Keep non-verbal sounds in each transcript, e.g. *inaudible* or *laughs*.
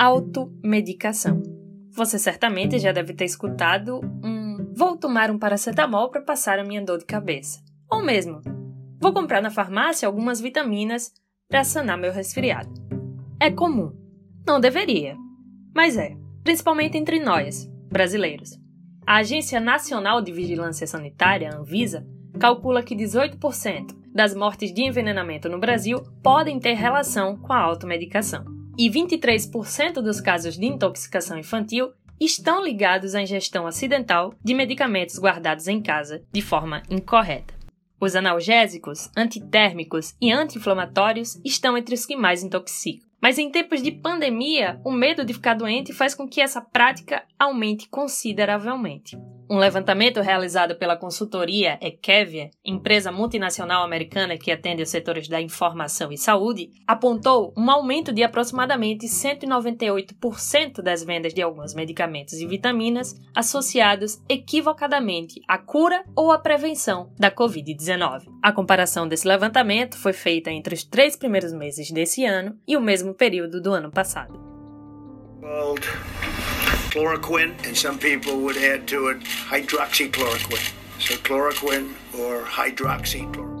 automedicação. Você certamente já deve ter escutado um vou tomar um paracetamol para passar a minha dor de cabeça. Ou mesmo, vou comprar na farmácia algumas vitaminas para sanar meu resfriado. É comum. Não deveria, mas é, principalmente entre nós, brasileiros. A Agência Nacional de Vigilância Sanitária, Anvisa, calcula que 18% das mortes de envenenamento no Brasil podem ter relação com a automedicação. E 23% dos casos de intoxicação infantil estão ligados à ingestão acidental de medicamentos guardados em casa de forma incorreta. Os analgésicos, antitérmicos e anti-inflamatórios estão entre os que mais intoxicam. Mas em tempos de pandemia, o medo de ficar doente faz com que essa prática aumente consideravelmente. Um levantamento realizado pela consultoria Ekevia, empresa multinacional americana que atende os setores da informação e saúde, apontou um aumento de aproximadamente 198% das vendas de alguns medicamentos e vitaminas associados equivocadamente à cura ou à prevenção da Covid-19. A comparação desse levantamento foi feita entre os três primeiros meses desse ano e o mesmo período do ano passado chloroquine, and some people would add to it hydroxychloroquine. So chloroquine or hydroxychloroquine.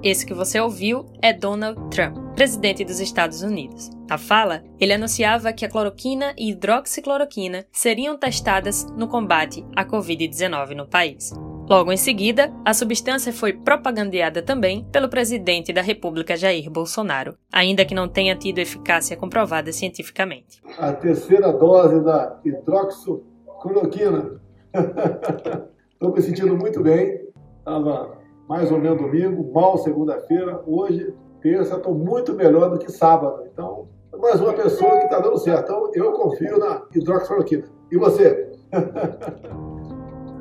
Esse que você ouviu é Donald Trump, presidente dos Estados Unidos. Na fala, ele anunciava que a cloroquina e hidroxicloroquina seriam testadas no combate à Covid-19 no país. Logo em seguida, a substância foi propagandeada também pelo presidente da República Jair Bolsonaro, ainda que não tenha tido eficácia comprovada cientificamente. A terceira dose da hidroxicloroquina. *laughs* Estou me sentindo muito bem. Estava mais ou menos domingo, mal segunda-feira. Hoje, terça, estou muito melhor do que sábado. Então, mais uma pessoa que está dando certo. Então, eu confio na hidroxicloroquina. E você? *laughs*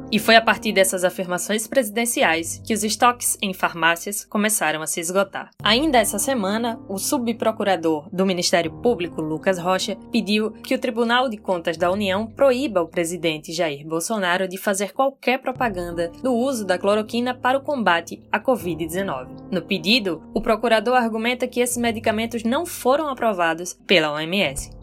E foi a partir dessas afirmações presidenciais que os estoques em farmácias começaram a se esgotar. Ainda essa semana, o subprocurador do Ministério Público, Lucas Rocha, pediu que o Tribunal de Contas da União proíba o presidente Jair Bolsonaro de fazer qualquer propaganda do uso da cloroquina para o combate à Covid-19. No pedido, o procurador argumenta que esses medicamentos não foram aprovados pela OMS.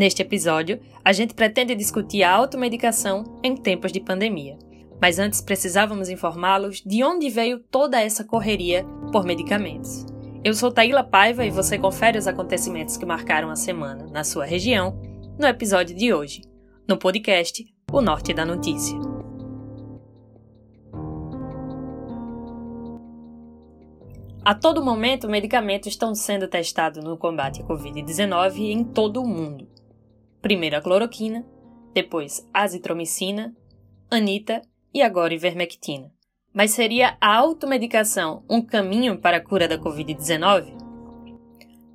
Neste episódio, a gente pretende discutir a automedicação em tempos de pandemia. Mas antes precisávamos informá-los de onde veio toda essa correria por medicamentos. Eu sou Taíla Paiva e você confere os acontecimentos que marcaram a semana na sua região no episódio de hoje, no podcast O Norte da Notícia. A todo momento, medicamentos estão sendo testados no combate à Covid-19 em todo o mundo. Primeiro a cloroquina, depois azitromicina, anita e agora ivermectina. Mas seria a automedicação um caminho para a cura da Covid-19?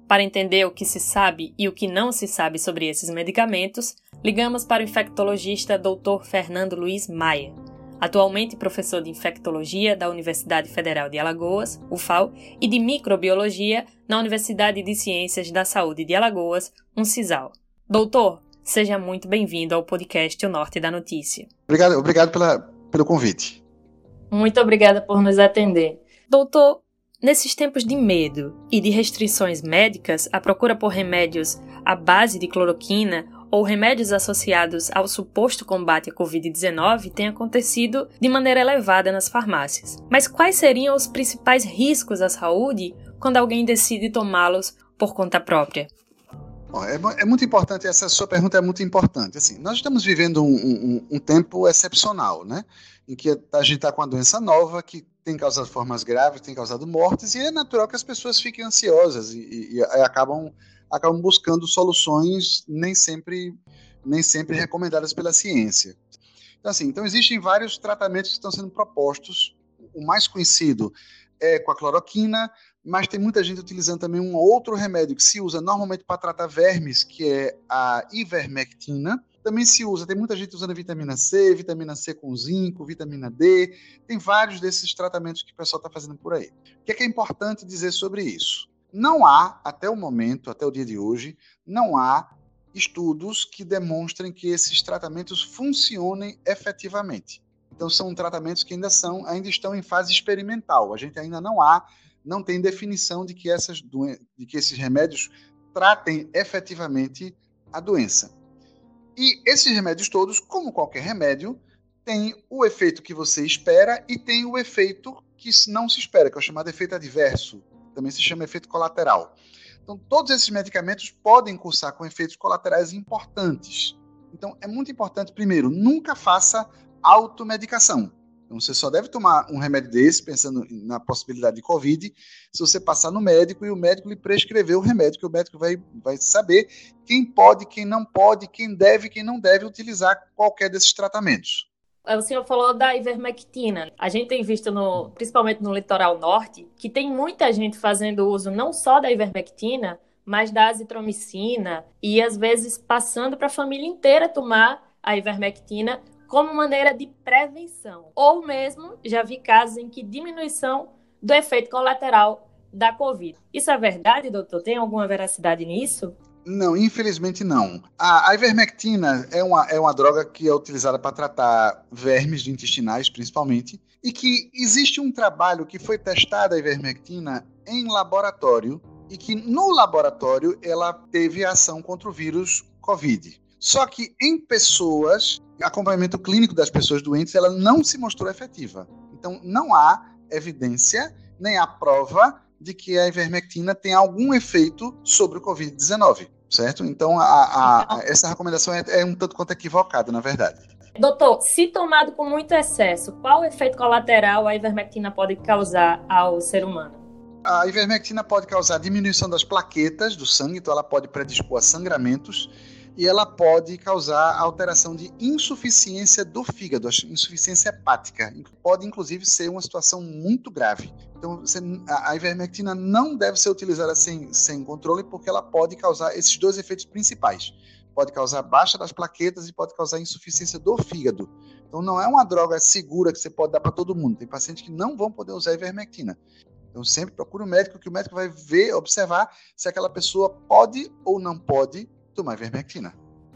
Para entender o que se sabe e o que não se sabe sobre esses medicamentos, ligamos para o infectologista Dr. Fernando Luiz Maia, atualmente professor de infectologia da Universidade Federal de Alagoas, UFAL, e de microbiologia na Universidade de Ciências da Saúde de Alagoas, UNCISAL. Doutor, seja muito bem-vindo ao podcast O Norte da Notícia. Obrigado, obrigado pela, pelo convite. Muito obrigada por nos atender. Doutor, nesses tempos de medo e de restrições médicas, a procura por remédios à base de cloroquina ou remédios associados ao suposto combate à Covid-19 tem acontecido de maneira elevada nas farmácias. Mas quais seriam os principais riscos à saúde quando alguém decide tomá-los por conta própria? É, é, muito importante, essa sua pergunta é muito importante. Assim, nós estamos vivendo um, um, um tempo excepcional, né? Em que a gente está com uma doença nova que tem causado formas graves, tem causado mortes, e é natural que as pessoas fiquem ansiosas e, e, e acabam, acabam buscando soluções nem sempre, nem sempre recomendadas pela ciência. Então, assim, então existem vários tratamentos que estão sendo propostos. O mais conhecido é com a cloroquina, mas tem muita gente utilizando também um outro remédio que se usa normalmente para tratar vermes, que é a ivermectina. Também se usa, tem muita gente usando vitamina C, vitamina C com zinco, vitamina D. Tem vários desses tratamentos que o pessoal está fazendo por aí. O que é, que é importante dizer sobre isso? Não há, até o momento, até o dia de hoje, não há estudos que demonstrem que esses tratamentos funcionem efetivamente. Então são tratamentos que ainda são, ainda estão em fase experimental. A gente ainda não há não tem definição de que, essas de que esses remédios tratem efetivamente a doença. E esses remédios todos, como qualquer remédio, tem o efeito que você espera e tem o efeito que não se espera, que é o chamado efeito adverso, também se chama efeito colateral. Então, todos esses medicamentos podem cursar com efeitos colaterais importantes. Então, é muito importante, primeiro, nunca faça automedicação. Então, você só deve tomar um remédio desse, pensando na possibilidade de Covid, se você passar no médico e o médico lhe prescrever o remédio, que o médico vai, vai saber quem pode, quem não pode, quem deve, quem não deve utilizar qualquer desses tratamentos. O senhor falou da ivermectina. A gente tem visto, no, principalmente no litoral norte, que tem muita gente fazendo uso não só da ivermectina, mas da azitromicina e às vezes passando para a família inteira tomar a ivermectina como maneira de prevenção. Ou mesmo já vi casos em que diminuição do efeito colateral da Covid. Isso é verdade, doutor? Tem alguma veracidade nisso? Não, infelizmente não. A, ivermectina é uma, é uma droga que é utilizada para tratar vermes intestinais, principalmente, e que existe um trabalho que foi testado a ivermectina em laboratório e que no laboratório ela teve ação contra o vírus Covid. Só que em pessoas, acompanhamento clínico das pessoas doentes, ela não se mostrou efetiva. Então não há evidência nem a prova de que a ivermectina tem algum efeito sobre o Covid-19 certo? Então, a, a, a, essa recomendação é, é, um tanto quanto equivocada, na verdade. Doutor, se tomado com muito excesso, qual efeito colateral a ivermectina pode causar ao ser humano? A ivermectina pode causar diminuição das plaquetas do sangue, então ela pode predispor a sangramentos e ela pode causar alteração de insuficiência do fígado, insuficiência hepática. Pode, inclusive, ser uma situação muito grave. Então, você, a ivermectina não deve ser utilizada sem, sem controle, porque ela pode causar esses dois efeitos principais. Pode causar baixa das plaquetas e pode causar insuficiência do fígado. Então, não é uma droga segura que você pode dar para todo mundo. Tem pacientes que não vão poder usar ivermectina. Então, sempre procure o um médico, que o médico vai ver, observar se aquela pessoa pode ou não pode tomar ivermectina.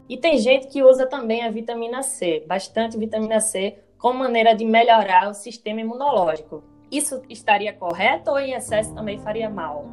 E tem gente que usa também a vitamina C, bastante vitamina C, como maneira de melhorar o sistema imunológico. Isso estaria correto ou em excesso também faria mal?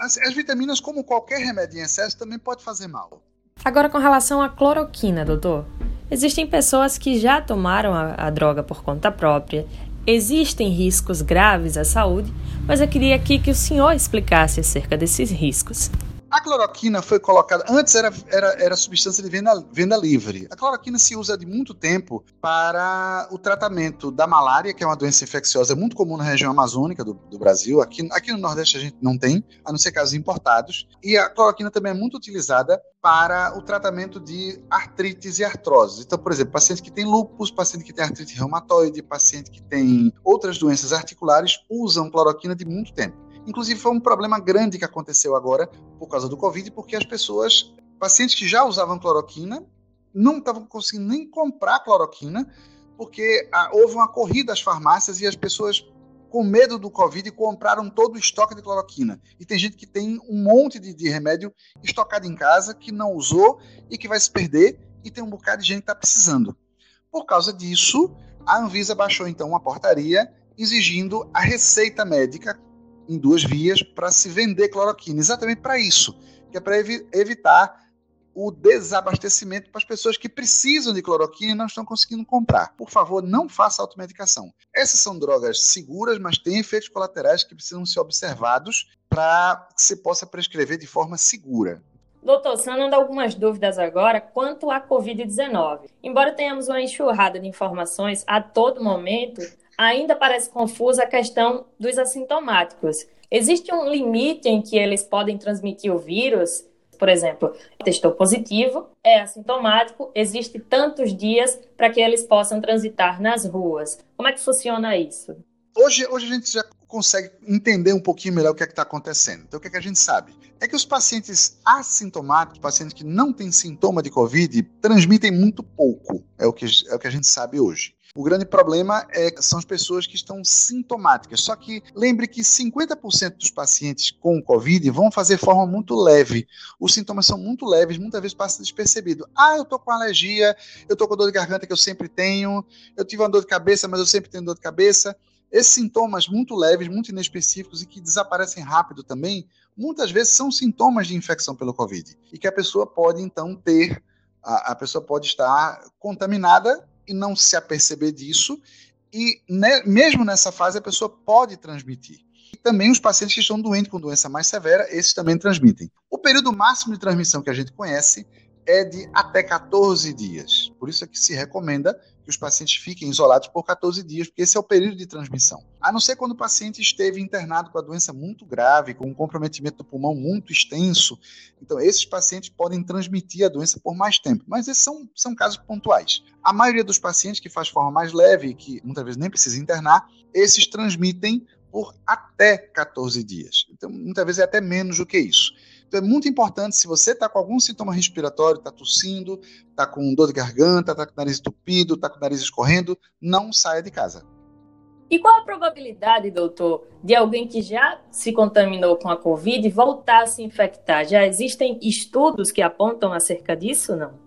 As, as vitaminas, como qualquer remédio em excesso, também pode fazer mal. Agora, com relação à cloroquina, doutor. Existem pessoas que já tomaram a, a droga por conta própria. Existem riscos graves à saúde, mas eu queria aqui que o senhor explicasse acerca desses riscos. A cloroquina foi colocada. Antes era, era, era substância de venda, venda livre. A cloroquina se usa de muito tempo para o tratamento da malária, que é uma doença infecciosa muito comum na região amazônica do, do Brasil. Aqui, aqui no Nordeste a gente não tem, a não ser casos importados. E a cloroquina também é muito utilizada para o tratamento de artrites e artroses. Então, por exemplo, paciente que tem lúpus, paciente que tem artrite reumatoide, paciente que tem outras doenças articulares usam cloroquina de muito tempo. Inclusive, foi um problema grande que aconteceu agora por causa do Covid, porque as pessoas, pacientes que já usavam cloroquina, não estavam conseguindo nem comprar cloroquina, porque ah, houve uma corrida às farmácias e as pessoas, com medo do Covid, compraram todo o estoque de cloroquina. E tem gente que tem um monte de, de remédio estocado em casa, que não usou e que vai se perder, e tem um bocado de gente que está precisando. Por causa disso, a Anvisa baixou então uma portaria exigindo a receita médica em duas vias para se vender cloroquina, exatamente para isso, que é para evi evitar o desabastecimento para as pessoas que precisam de cloroquina e não estão conseguindo comprar. Por favor, não faça automedicação. Essas são drogas seguras, mas têm efeitos colaterais que precisam ser observados para que se possa prescrever de forma segura. Doutor, sanando algumas dúvidas agora quanto à Covid-19. Embora tenhamos uma enxurrada de informações a todo momento, ainda parece confusa a questão dos assintomáticos. Existe um limite em que eles podem transmitir o vírus? Por exemplo, testou positivo, é assintomático, existe tantos dias para que eles possam transitar nas ruas. Como é que funciona isso? Hoje, hoje a gente já consegue entender um pouquinho melhor o que é está acontecendo. Então, o que, é que a gente sabe? É que os pacientes assintomáticos, pacientes que não têm sintoma de Covid, transmitem muito pouco. É o que, é o que a gente sabe hoje. O grande problema é, são as pessoas que estão sintomáticas. Só que lembre que 50% dos pacientes com Covid vão fazer forma muito leve. Os sintomas são muito leves, muitas vezes passa despercebido. Ah, eu tô com alergia, eu tô com dor de garganta que eu sempre tenho, eu tive uma dor de cabeça, mas eu sempre tenho dor de cabeça. Esses sintomas muito leves, muito inespecíficos e que desaparecem rápido também, muitas vezes são sintomas de infecção pelo Covid e que a pessoa pode então ter, a, a pessoa pode estar contaminada e não se aperceber disso e mesmo nessa fase a pessoa pode transmitir. E também os pacientes que estão doentes com doença mais severa, esses também transmitem. O período máximo de transmissão que a gente conhece é de até 14 dias. Por isso é que se recomenda que os pacientes fiquem isolados por 14 dias, porque esse é o período de transmissão. A não ser quando o paciente esteve internado com a doença muito grave, com um comprometimento do pulmão muito extenso. Então, esses pacientes podem transmitir a doença por mais tempo, mas esses são, são casos pontuais. A maioria dos pacientes que faz forma mais leve, que muitas vezes nem precisa internar, esses transmitem por até 14 dias. Então, muitas vezes é até menos do que isso. É muito importante, se você está com algum sintoma respiratório, está tossindo, está com dor de garganta, está com o nariz entupido, está com o nariz escorrendo, não saia de casa. E qual a probabilidade, doutor, de alguém que já se contaminou com a Covid voltar a se infectar? Já existem estudos que apontam acerca disso, não?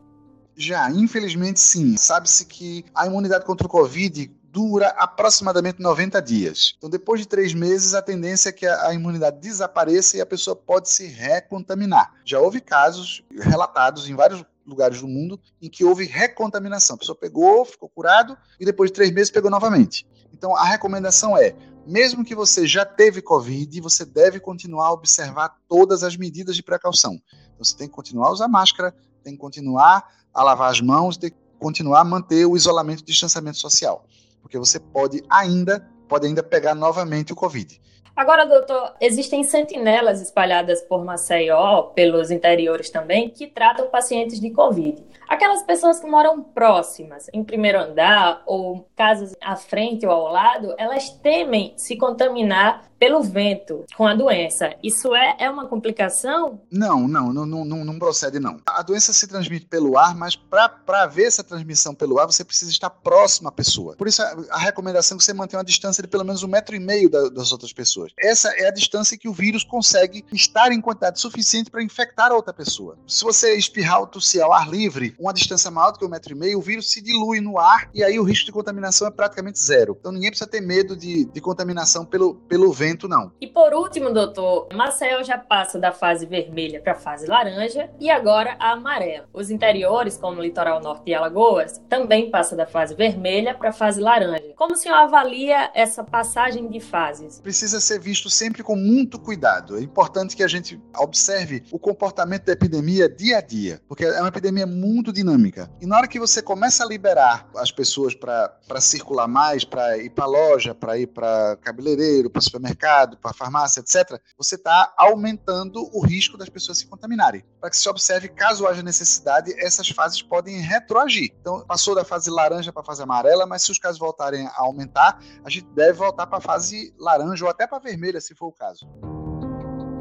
Já, infelizmente sim. Sabe-se que a imunidade contra o Covid dura aproximadamente 90 dias. Então, depois de três meses, a tendência é que a, imunidade desapareça e a pessoa pode se recontaminar. Já houve casos relatados em vários lugares do mundo em que houve recontaminação. A pessoa pegou, ficou curado e depois de três meses pegou novamente. Então, a recomendação é mesmo que você já teve Covid, você deve continuar a observar todas as medidas de precaução. Então, você tem que continuar a usar máscara, tem que continuar a lavar as mãos, tem que continuar a manter o isolamento e distanciamento social porque você pode ainda, pode ainda pegar novamente o Covid. Agora, doutor, existem sentinelas espalhadas por Maceió, pelos interiores também, que tratam pacientes de Covid. Aquelas pessoas que moram próximas, em primeiro andar ou casas à frente ou ao lado, elas temem se contaminar pelo vento com a doença. Isso é, é uma complicação? Não, não, não, não, não procede não. A doença se transmite pelo ar, mas para haver essa transmissão pelo ar, você precisa estar próximo à pessoa. Por isso a, a recomendação é que você mantenha uma distância de pelo menos um metro e meio da, das outras pessoas. Essa é a distância que o vírus consegue estar em quantidade suficiente para infectar a outra pessoa. Se você espirrar ou tossir ao ar livre, uma distância maior do que um metro e meio, o vírus se dilui no ar e aí o risco de contaminação é praticamente zero. Então ninguém precisa ter medo de, de contaminação pelo, pelo vento não. E por último, doutor, Maceió já passa da fase vermelha para a fase laranja e agora a amarela. Os interiores, como o litoral norte e Alagoas, também passa da fase vermelha para a fase laranja. Como o senhor avalia essa passagem de fases? Precisa ser visto sempre com muito cuidado. É importante que a gente observe o comportamento da epidemia dia a dia, porque é uma epidemia muito dinâmica. E na hora que você começa a liberar as pessoas para circular mais, para ir para loja, para ir para cabeleireiro, para supermercado, mercado, para a farmácia, etc., você está aumentando o risco das pessoas se contaminarem. Para que se observe, caso haja necessidade, essas fases podem retroagir. Então, passou da fase laranja para a fase amarela, mas se os casos voltarem a aumentar, a gente deve voltar para a fase laranja ou até para vermelha, se for o caso.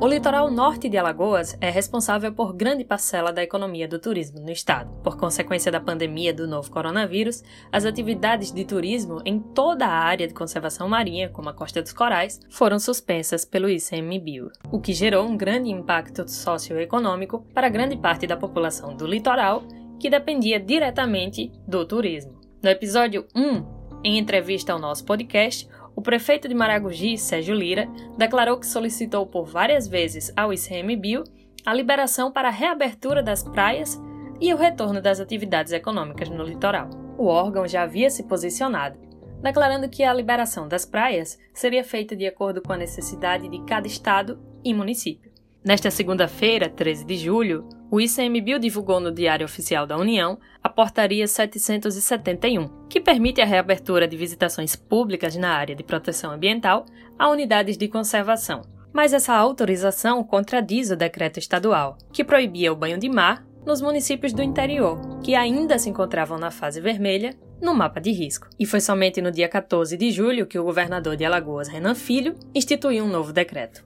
O litoral norte de Alagoas é responsável por grande parcela da economia do turismo no estado. Por consequência da pandemia do novo coronavírus, as atividades de turismo em toda a área de conservação marinha, como a Costa dos Corais, foram suspensas pelo ICMBio, o que gerou um grande impacto socioeconômico para grande parte da população do litoral que dependia diretamente do turismo. No episódio 1, em entrevista ao nosso podcast, o prefeito de Maragogi, Sérgio Lira, declarou que solicitou por várias vezes ao ICMBio a liberação para a reabertura das praias e o retorno das atividades econômicas no litoral. O órgão já havia se posicionado, declarando que a liberação das praias seria feita de acordo com a necessidade de cada estado e município. Nesta segunda-feira, 13 de julho, o ICMBio divulgou no Diário Oficial da União a Portaria 771, que permite a reabertura de visitações públicas na área de proteção ambiental a unidades de conservação. Mas essa autorização contradiz o decreto estadual, que proibia o banho de mar nos municípios do interior, que ainda se encontravam na fase vermelha no mapa de risco. E foi somente no dia 14 de julho que o governador de Alagoas, Renan Filho, instituiu um novo decreto.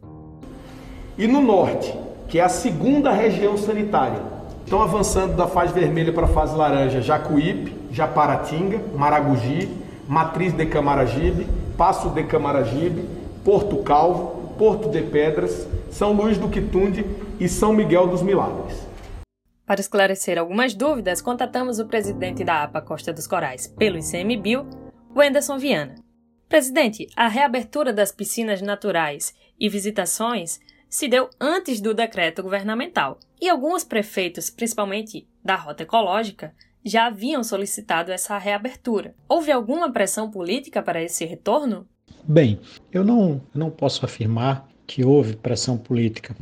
E no norte, que é a segunda região sanitária, estão avançando da fase vermelha para a fase laranja Jacuípe, Japaratinga, Maragogi, Matriz de Camaragibe, Passo de Camaragibe, Porto Calvo, Porto de Pedras, São Luís do Quitunde e São Miguel dos Milagres. Para esclarecer algumas dúvidas, contatamos o presidente da APA Costa dos Corais pelo ICMBio, Wenderson Viana. Presidente, a reabertura das piscinas naturais e visitações se deu antes do decreto governamental, e alguns prefeitos, principalmente da Rota Ecológica, já haviam solicitado essa reabertura. Houve alguma pressão política para esse retorno? Bem, eu não, não posso afirmar que houve pressão política.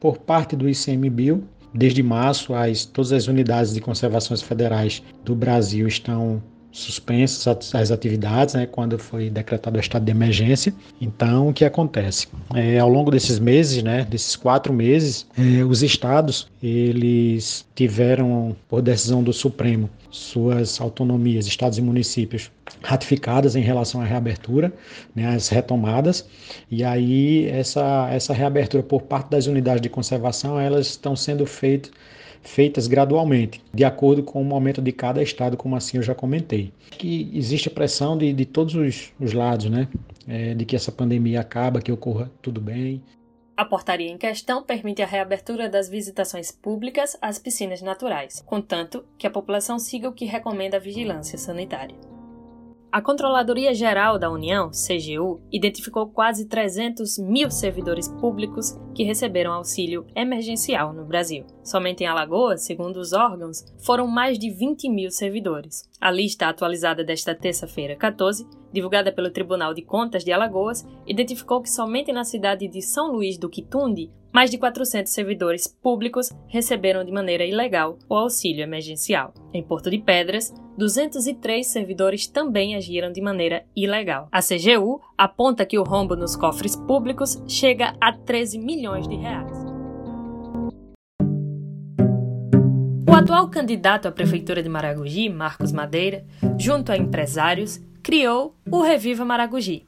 Por parte do ICMBio, desde março, as, todas as unidades de conservações federais do Brasil estão suspensas as atividades, né, quando foi decretado o estado de emergência. Então, o que acontece? É, ao longo desses meses, né, desses quatro meses, é, os estados eles tiveram, por decisão do Supremo, suas autonomias, estados e municípios, ratificadas em relação à reabertura, né, as retomadas, e aí essa, essa reabertura por parte das unidades de conservação, elas estão sendo feitas feitas gradualmente, de acordo com o momento de cada estado, como assim eu já comentei. Que existe a pressão de, de todos os, os lados, né? É, de que essa pandemia acaba, que ocorra tudo bem. A portaria em questão permite a reabertura das visitações públicas às piscinas naturais, contanto que a população siga o que recomenda a vigilância sanitária. A Controladoria Geral da União, CGU, identificou quase 300 mil servidores públicos que receberam auxílio emergencial no Brasil. Somente em Alagoas, segundo os órgãos, foram mais de 20 mil servidores. A lista atualizada desta terça-feira, 14, divulgada pelo Tribunal de Contas de Alagoas, identificou que somente na cidade de São Luís do Quitunde, mais de 400 servidores públicos receberam de maneira ilegal o auxílio emergencial. Em Porto de Pedras, 203 servidores também agiram de maneira ilegal. A CGU aponta que o rombo nos cofres públicos chega a 13 milhões de reais. O atual candidato à prefeitura de Maragogi, Marcos Madeira, junto a empresários, criou o Reviva Maragogi.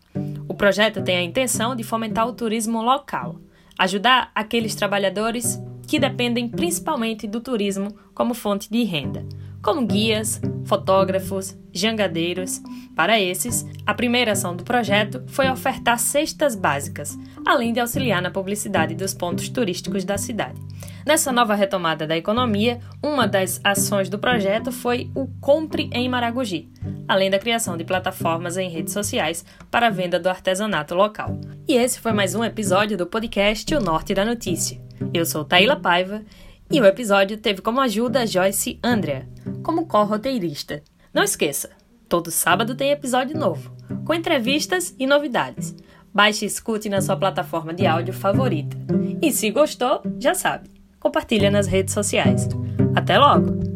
O projeto tem a intenção de fomentar o turismo local, ajudar aqueles trabalhadores que dependem principalmente do turismo como fonte de renda como guias, fotógrafos, jangadeiros. Para esses, a primeira ação do projeto foi ofertar cestas básicas, além de auxiliar na publicidade dos pontos turísticos da cidade. Nessa nova retomada da economia, uma das ações do projeto foi o Compre em Maragogi, além da criação de plataformas em redes sociais para a venda do artesanato local. E esse foi mais um episódio do podcast O Norte da Notícia. Eu sou Taila Paiva e o episódio teve como ajuda Joyce Andrea, como co-roteirista. Não esqueça, todo sábado tem episódio novo, com entrevistas e novidades. Baixe e escute na sua plataforma de áudio favorita. E se gostou, já sabe, compartilha nas redes sociais. Até logo!